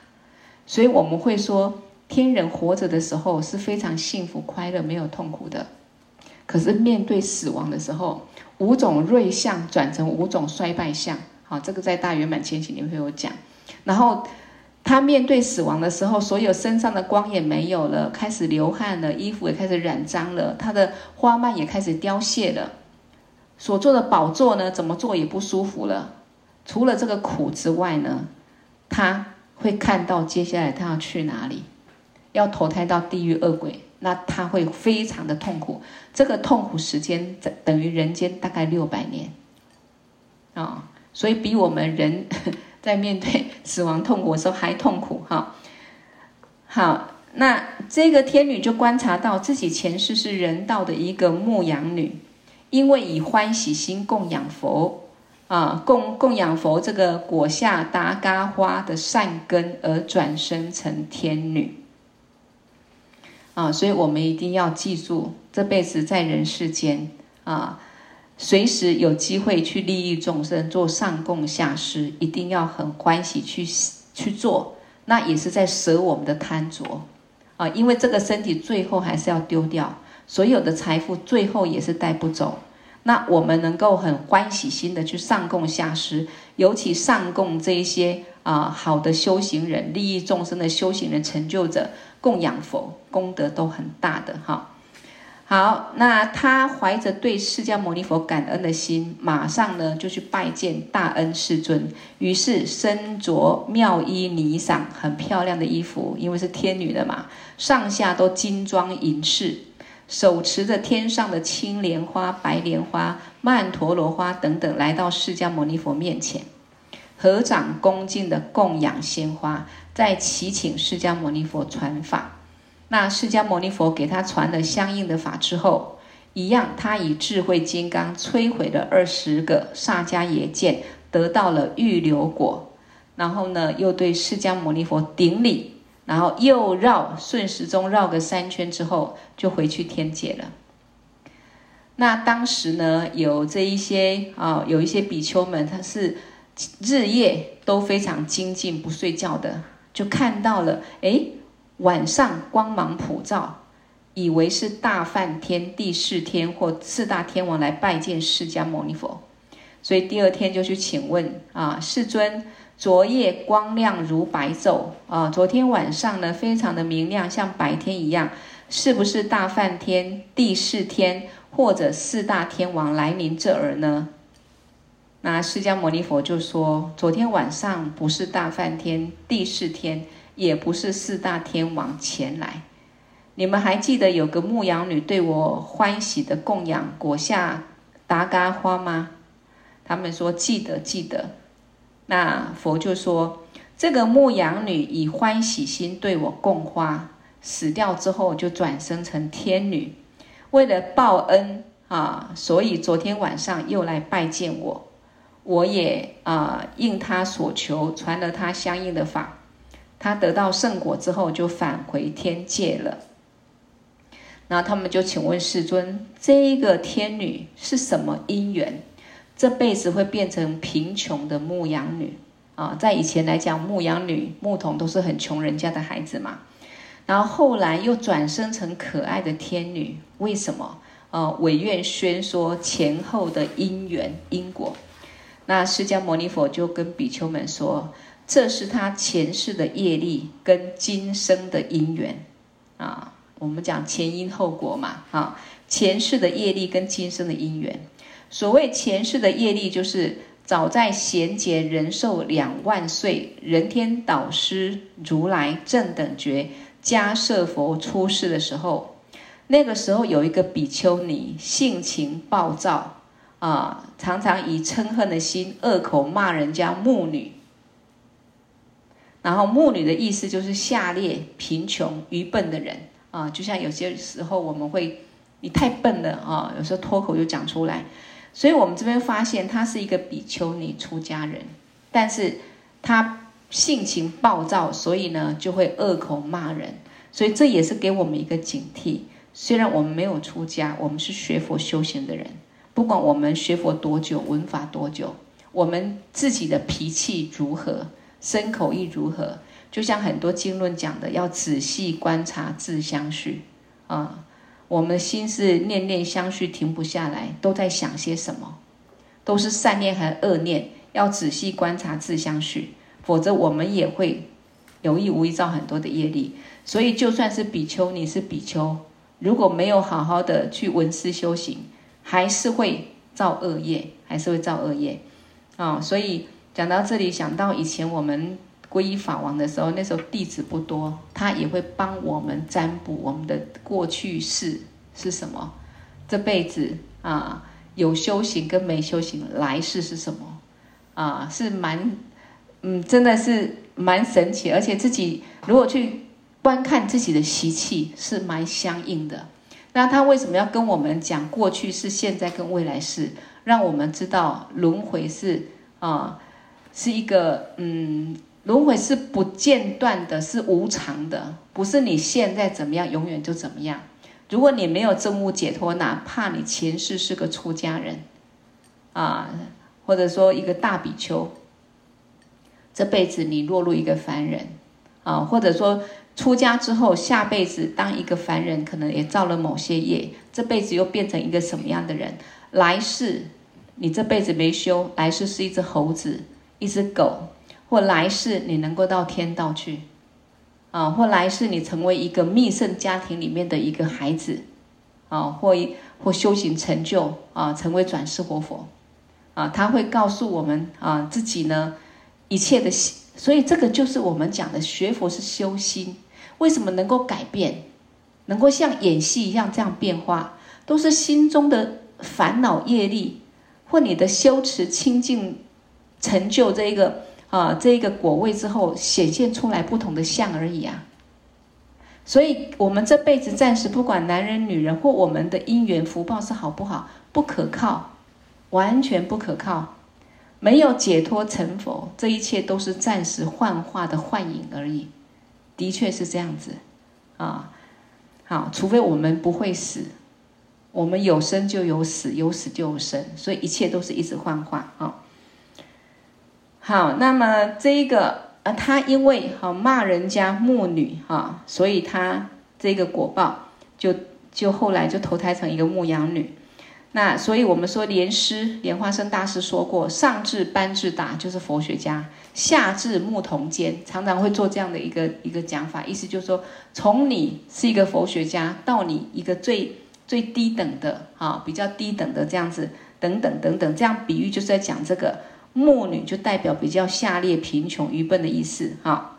所以我们会说，天人活着的时候是非常幸福、快乐、没有痛苦的。可是面对死亡的时候，五种瑞相转成五种衰败相。好，这个在大圆满前期里面会有讲。然后他面对死亡的时候，所有身上的光也没有了，开始流汗了，衣服也开始染脏了，他的花蔓也开始凋谢了。所坐的宝座呢，怎么坐也不舒服了。除了这个苦之外呢，他。会看到接下来他要去哪里，要投胎到地狱恶鬼，那他会非常的痛苦。这个痛苦时间等等于人间大概六百年，啊、所以比我们人在面对死亡痛苦的时候还痛苦哈、好，那这个天女就观察到自己前世是人道的一个牧羊女，因为以欢喜心供养佛。啊，供供养佛这个果下达嘎花的善根而转生成天女。啊，所以我们一定要记住，这辈子在人世间啊，随时有机会去利益众生，做上供下施，一定要很欢喜去去做。那也是在舍我们的贪着啊，因为这个身体最后还是要丢掉，所有的财富最后也是带不走。那我们能够很欢喜心的去上供下施，尤其上供这一些啊、好的修行人、利益众生的修行人、成就者，供养佛功德都很大的哈。好，那他怀着对释迦牟尼佛感恩的心，马上呢就去拜见大恩世尊，于是身着妙衣霓裳，很漂亮的衣服，因为是天女的嘛，上下都金装银饰。手持着天上的青莲花、白莲花、曼陀罗花等等，来到释迦牟尼佛面前，合掌恭敬的供养鲜花，再祈请释迦牟尼佛传法。那释迦牟尼佛给他传了相应的法之后，一样，他以智慧金刚摧毁了二十个萨迦耶剑，得到了预流果。然后呢，又对释迦牟尼佛顶礼。然后又绕顺时钟绕个三圈之后，就回去天界了。那当时呢，有这一些啊，有一些比丘们，他是日夜都非常精进不睡觉的，就看到了，哎，晚上光芒普照，以为是大梵天、帝释天或四大天王来拜见释迦牟尼佛，所以第二天就去请问啊，世尊，昨夜光亮如白昼啊，昨天晚上呢非常的明亮，像白天一样，是不是大梵天、帝释天或者四大天王来您这儿呢？那释迦牟尼佛就说：昨天晚上不是大梵天、帝释天，也不是四大天王前来。你们还记得有个牧羊女对我欢喜的供养果下达嘎花吗？他们说记得记得。那佛就说：这个牧羊女以欢喜心对我供花，死掉之后就转生成天女，为了报恩啊，所以昨天晚上又来拜见我。我也啊、应他所求，传了他相应的法。他得到圣果之后，就返回天界了。然后他们就请问世尊：这个天女是什么因缘？这辈子会变成贫穷的牧羊女啊？在以前来讲，牧羊女、牧童都是很穷人家的孩子嘛。然后后来又转生成可爱的天女，为什么？呃，委愿宣说前后的因缘因果。那释迦牟尼佛就跟比丘们说：“这是他前世的业力跟今生的因缘啊。我们讲前因后果嘛，啊，前世的业力跟今生的因缘。所谓前世的业力，就是早在贤劫人寿两万岁，人天导师如来正等觉迦叶佛出世的时候，那个时候有一个比丘尼性情暴躁。”啊，常常以嗔恨的心恶口骂人家牧女，然后牧女的意思就是下劣、贫穷、愚笨的人啊。就像有些时候我们会，你太笨了啊，有时候脱口就讲出来。所以我们这边发现他是一个比丘尼出家人，但是他性情暴躁，所以呢就会恶口骂人。所以这也是给我们一个警惕。虽然我们没有出家，我们是学佛修行的人。不管我们学佛多久，闻法多久，我们自己的脾气如何，身口意如何，就像很多经论讲的，要仔细观察自相续啊。我们心是念念相续，停不下来，都在想些什么？都是善念还是恶念？要仔细观察自相续，否则我们也会有意无意造很多的业力。所以，就算是比丘，你是比丘，如果没有好好的去闻思修行，还是会造恶业，还是会造恶业，啊、所以讲到这里，想到以前我们皈依法王的时候，那时候弟子不多，他也会帮我们占卜我们的过去世是什么，这辈子啊有修行跟没修行，来世是什么，啊，是蛮，嗯，真的是蛮神奇，而且自己如果去观看自己的习气，是蛮相应的。那他为什么要跟我们讲过去是现在跟未来是，让我们知道轮回是啊，是一个嗯，轮回是不间断的，是无常的，不是你现在怎么样，永远就怎么样。如果你没有证悟解脱，哪怕你前世是个出家人啊，或者说一个大比丘，这辈子你落入一个凡人啊，或者说。出家之后，下辈子当一个凡人，可能也造了某些业，这辈子又变成一个什么样的人？来世你这辈子没修，来世是一只猴子、一只狗，或来世你能够到天道去，啊，或来世你成为一个密圣家庭里面的一个孩子，啊，或或修行成就啊，成为转世活佛，啊，他会告诉我们啊，自己呢一切的，所以这个就是我们讲的学佛是修心。为什么能够改变，能够像演戏一样这样变化，都是心中的烦恼业力，或你的修持清净成就这一个啊这一个果位之后显现出来不同的相而已啊。所以，我们这辈子暂时不管男人女人或我们的因缘福报是好不好，不可靠，完全不可靠，没有解脱成佛，这一切都是暂时幻化的幻影而已。的确是这样子，啊，好，除非我们不会死，我们有生就有死，有死就有生，所以一切都是一直幻化啊。好，那么这一个呃，他因为哈骂人家木女哈，所以他这个果报就就后来就投胎成一个牧羊女。那所以我们说莲师莲花生大师说过，上至班智达就是佛学家，下至牧童间，常常会做这样的一个一个讲法，意思就是说，从你是一个佛学家到你一个最最低等的啊，比较低等的这样子，等等等等，这样比喻就是在讲这个木女就代表比较下劣、贫穷、愚笨的意思哈。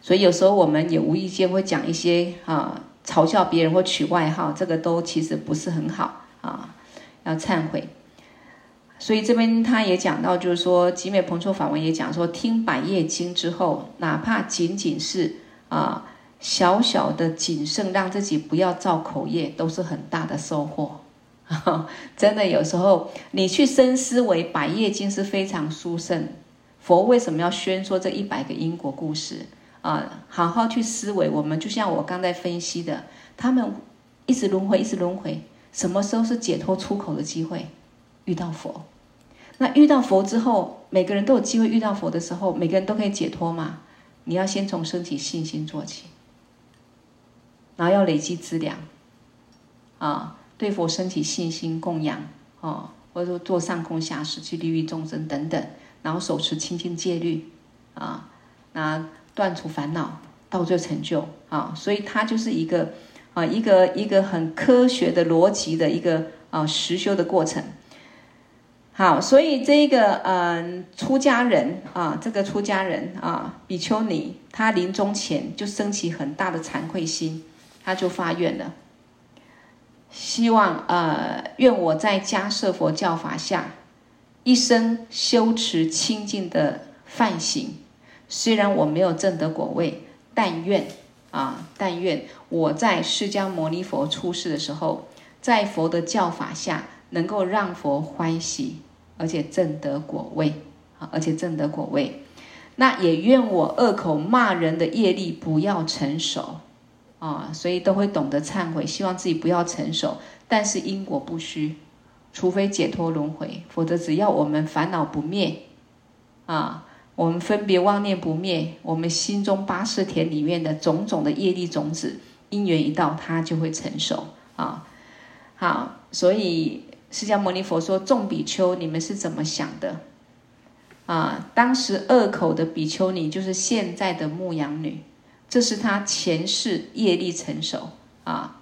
所以有时候我们也无意间会讲一些啊，嘲笑别人或取外号，这个都其实不是很好。啊，要忏悔，所以这边他也讲到，就是说寂美彭措法王也讲说，听百业经之后，哪怕仅仅是啊小小的谨慎，让自己不要造口业，都是很大的收获。真的，有时候你去深思维百业经是非常殊胜，佛为什么要宣说这一百个因果故事啊？好好去思维，我们就像我刚才分析的，他们一直轮回，一直轮回。什么时候是解脱出口的机会？遇到佛，那遇到佛之后，每个人都有机会遇到佛的时候，每个人都可以解脱嘛？你要先从升起信心做起，然后要累积资粮，啊，对佛升起信心供养，哦，或者说做上供下施去利益众生等等，然后手持清净戒律，啊，那断除烦恼，到最成就啊，所以它就是一个。啊，一个一个很科学的逻辑的一个啊实修的过程。好，所以这个嗯出家人啊，这个出家人啊比丘尼，他临终前就升起很大的惭愧心，他就发愿了，希望呃愿我在迦叶佛教法下，一生修持清净的梵行，虽然我没有证得果位，但愿。啊！但愿我在释迦牟尼佛出世的时候，在佛的教法下，能够让佛欢喜，而且证得果位啊！而且证得果位。那也愿我恶口骂人的业力不要成熟啊！所以都会懂得忏悔，希望自己不要成熟。但是因果不虚，除非解脱轮回，否则只要我们烦恼不灭啊。我们分别妄念不灭，我们心中八识田里面的种种的业力种子，因缘一到，它就会成熟啊。好，所以释迦牟尼佛说：“众比丘，你们是怎么想的？”啊，当时恶口的比丘尼就是现在的牧羊女，这是他前世业力成熟啊。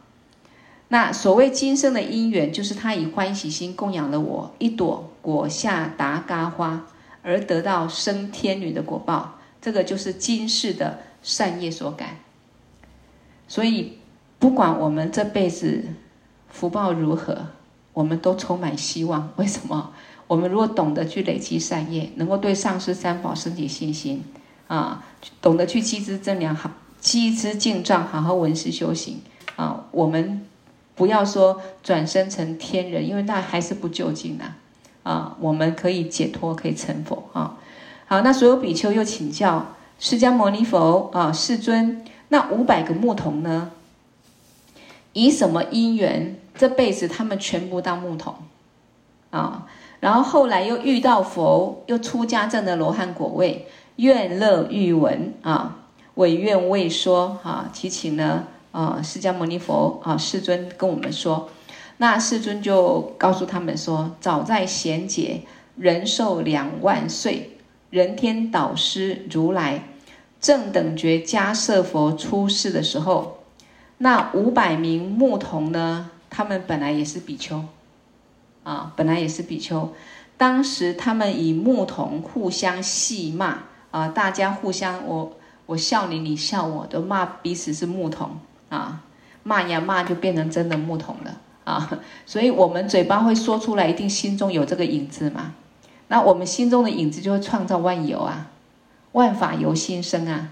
那所谓今生的因缘，就是他以欢喜心供养了我一朵果下达嘎花。而得到生天女的果报，这个就是今世的善业所感。所以，不管我们这辈子福报如何，我们都充满希望。为什么？我们如果懂得去累积善业，能够对上师三宝升起信心啊，懂得去积资增粮，好积资净障，好好闻思修行啊，我们不要说转生成天人，因为那还是不究竟啊。啊，我们可以解脱，可以成佛啊！好，那所有比丘又请教释迦牟尼佛啊，世尊，那五百个牧童呢？以什么因缘，这辈子他们全部当牧童啊？然后后来又遇到佛，又出家证的罗汉果位，愿乐欲闻啊，委愿未说啊，提请呢啊，释迦牟尼佛啊，世尊跟我们说。那世尊就告诉他们说：“早在贤劫，人寿两万岁，人天导师如来正等觉迦叶佛出世的时候，那五百名牧童呢，他们本来也是比丘，啊，本来也是比丘。当时他们以牧童互相戏骂，啊，大家互相我我笑你，你笑我，都骂彼此是牧童，啊，骂呀骂就变成真的牧童了。”啊，所以我们嘴巴会说出来，一定心中有这个影子嘛。那我们心中的影子就会创造万有啊，万法由心生啊。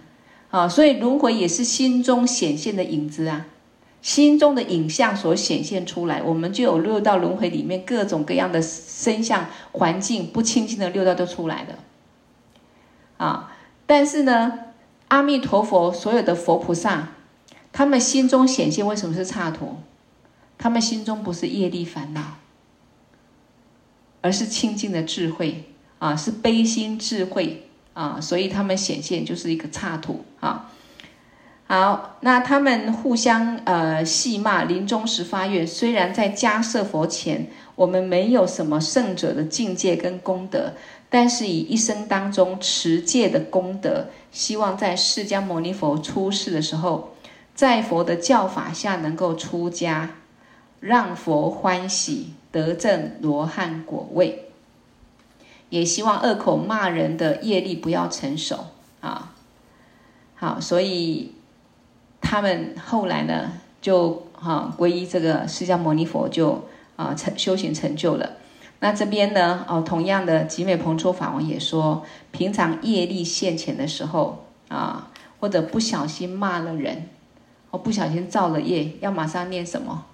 啊，所以轮回也是心中显现的影子啊，心中的影像所显现出来，我们就有六道轮回里面各种各样的身相环境不清净的六道都出来了。啊，但是呢，阿弥陀佛所有的佛菩萨，他们心中显现为什么是刹土？他们心中不是业力烦恼，而是清净的智慧啊，是悲心智慧啊，所以他们显现就是一个刹土啊。好，那他们互相呃戏骂，临终时发愿，虽然在迦叶佛前，我们没有什么圣者的境界跟功德，但是以一生当中持戒的功德，希望在释迦牟尼佛出世的时候，在佛的教法下能够出家，让佛欢喜，得证罗汉果位。也希望恶口骂人的业力不要成熟啊。好，所以。他们后来呢，就哈皈依这个释迦牟尼佛就，就啊成修行成就了。那这边呢，哦，同样的吉美彭措法王也说，平常业力现前的时候啊，或者不小心骂了人，哦不小心造了业，要马上念什么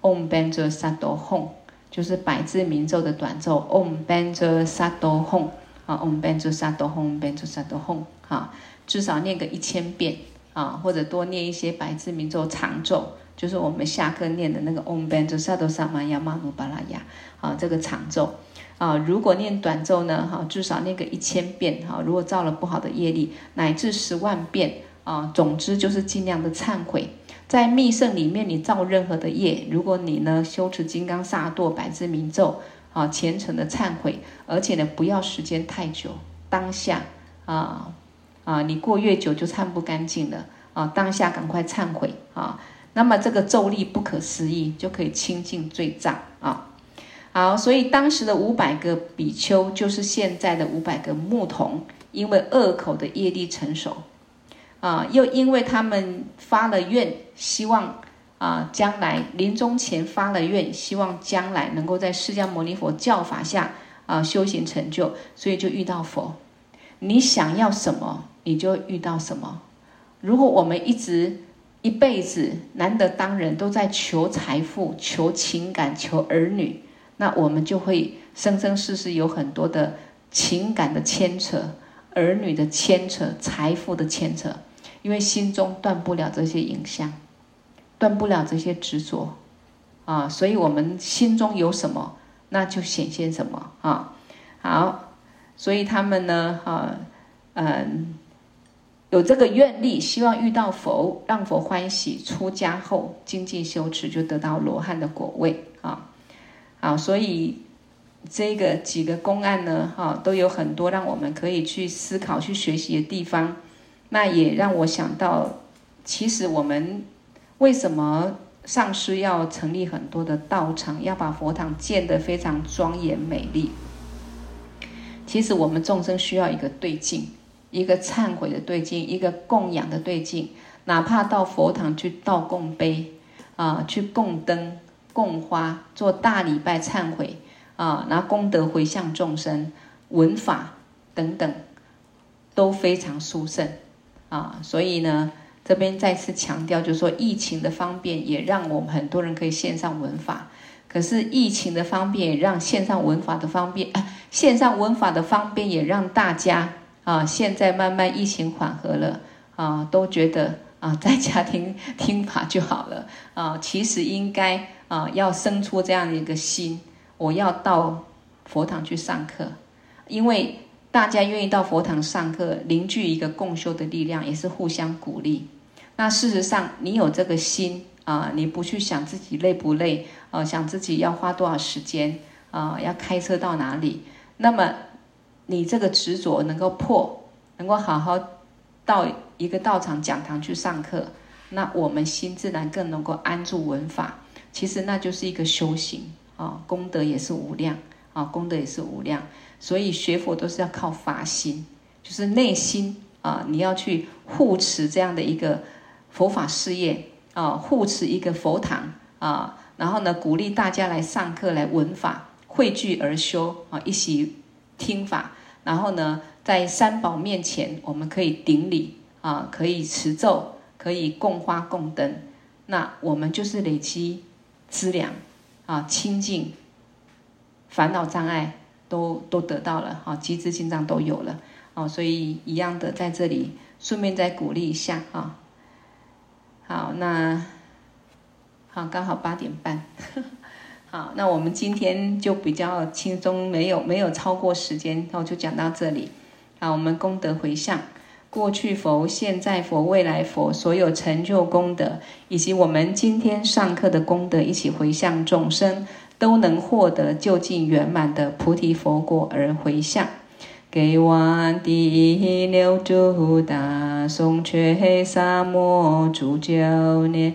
？Om Benzo Sato Hon，就是百字明咒的短咒。Om Benzo Sato Hon，啊，Om Benzo Sato Hon，Benzo Sato Hon，哈，至少念个一千遍。啊，或者多念一些百字明咒长咒，就是我们下课念的那个 Om Benzo Sato Samaya Manu Balaya 啊，这个长咒啊。如果念短咒呢，哈，至少念个一千遍哈。如果造了不好的业力，乃至十万遍啊，总之就是尽量的忏悔。在密乘里面，你造任何的业，如果你呢修持金刚萨埵百字明咒啊，虔诚的忏悔，而且呢不要时间太久，当下啊。啊，你过越久就忏不干净了啊！当下赶快忏悔啊！那么这个咒力不可思议，就可以清净罪障啊！好，所以当时的五百个比丘就是现在的五百个牧童，因为恶口的业力成熟啊，又因为他们发了愿，希望啊将来临终前发了愿，希望将来能够在释迦牟尼佛教法下啊修行成就，所以就遇到佛。你想要什么？你就遇到什么。如果我们一直一辈子难得当人，都在求财富、求情感、求儿女，那我们就会生生世世有很多的情感的牵扯、儿女的牵扯、财富的牵扯，因为心中断不了这些影像，断不了这些执着啊。所以我们心中有什么，那就显现什么啊。好，所以他们呢，啊，嗯。有这个愿力，希望遇到佛，让佛欢喜，出家后精进修持，就得到罗汉的果位啊！好，所以这个几个公案呢，哈，都有很多让我们可以去思考、去学习的地方。那也让我想到，其实我们为什么上师要成立很多的道场，要把佛堂建得非常庄严美丽？其实我们众生需要一个对境。一个忏悔的对境，一个供养的对境，哪怕到佛堂去倒供杯，啊，去供灯、供花，做大礼拜忏悔，啊，拿功德回向众生，闻法等等，都非常殊胜，啊，所以呢，这边再次强调，就是说疫情的方便也让我们很多人可以线上闻法，可是疫情的方便也让线上闻法的方便，啊，线上闻法的方便也让大家。啊，现在慢慢疫情缓和了，啊，都觉得啊，在家听听法就好了。啊，其实应该啊，要生出这样的一个心，我要到佛堂去上课，因为大家愿意到佛堂上课，凝聚一个共修的力量，也是互相鼓励。那事实上，你有这个心啊，你不去想自己累不累，啊，想自己要花多少时间，啊，要开车到哪里，那么。你这个执着能够破，能够好好到一个道场讲堂去上课，那我们心自然更能够安住闻法。其实那就是一个修行啊，功德也是无量啊，功德也是无量。所以学佛都是要靠发心，就是内心啊，你要去护持这样的一个佛法事业啊，护持一个佛堂啊，然后呢，鼓励大家来上课来闻法，汇聚而修啊，一起听法。然后呢，在三宝面前，我们可以顶礼啊，可以持咒，可以供花供灯，那我们就是累积资粮啊，清净烦恼障碍都都得到了啊，积资净障都有了啊，所以一样的在这里顺便再鼓励一下啊。好，那好，刚好八点半，好，那我们今天就比较轻松，没有没有超过时间，那我就讲到这里。好，我们功德回向，过去佛、现在佛、未来佛所有成就功德，以及我们今天上课的功德，一起回向众生，都能获得究竟圆满的菩提佛果而回向。给瓦帝六祖大宋却萨摩诸教念。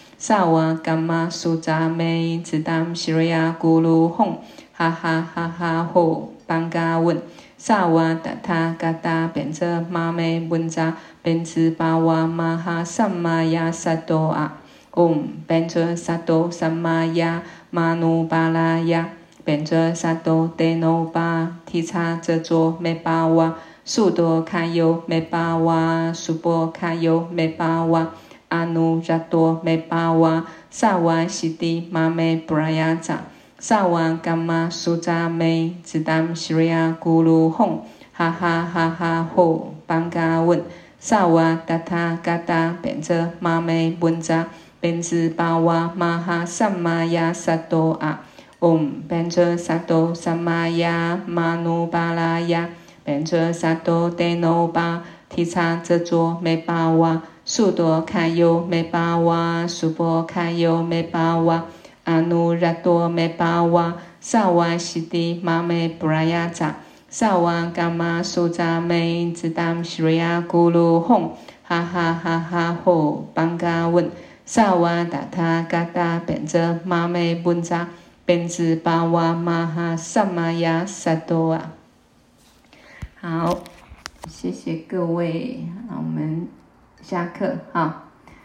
萨瓦迪玛美布拉雅扎。萨瓦伽玛苏扎美，只当西瑞亚咕噜吽，哈哈哈哈吼，班嘎问，萨瓦达他嘎达，变则玛美文扎，变兹巴瓦玛哈萨玛亚萨多阿，唵，变则萨多萨玛亚玛努巴拉雅，变则萨多德诺巴提叉遮卓美巴瓦，苏多卡尤美巴瓦，苏波卡尤美巴瓦。阿努扎多美巴瓦萨瓦西迪玛美布拉雅扎萨瓦伽玛苏扎美只当西瑞亚咕噜吽哈哈哈哈吼班嘎问萨瓦达他嘎达变则玛美文扎变兹巴瓦玛哈萨玛亚萨多阿唵变则萨多萨玛亚玛努巴拉雅变则萨多德诺巴提叉遮卓美巴瓦。苏多卡尤美巴瓦，苏波卡尤美巴瓦，阿努拉多美巴瓦，萨瓦西迪玛美布拉雅扎，萨瓦伽玛苏扎美，只当西瑞亚咕噜吽，哈哈哈哈吼，班嘎问，萨瓦达他嘎达变则玛美文扎，变兹巴瓦玛哈萨玛亚萨多啊。好，谢谢各位，我们。下课哈。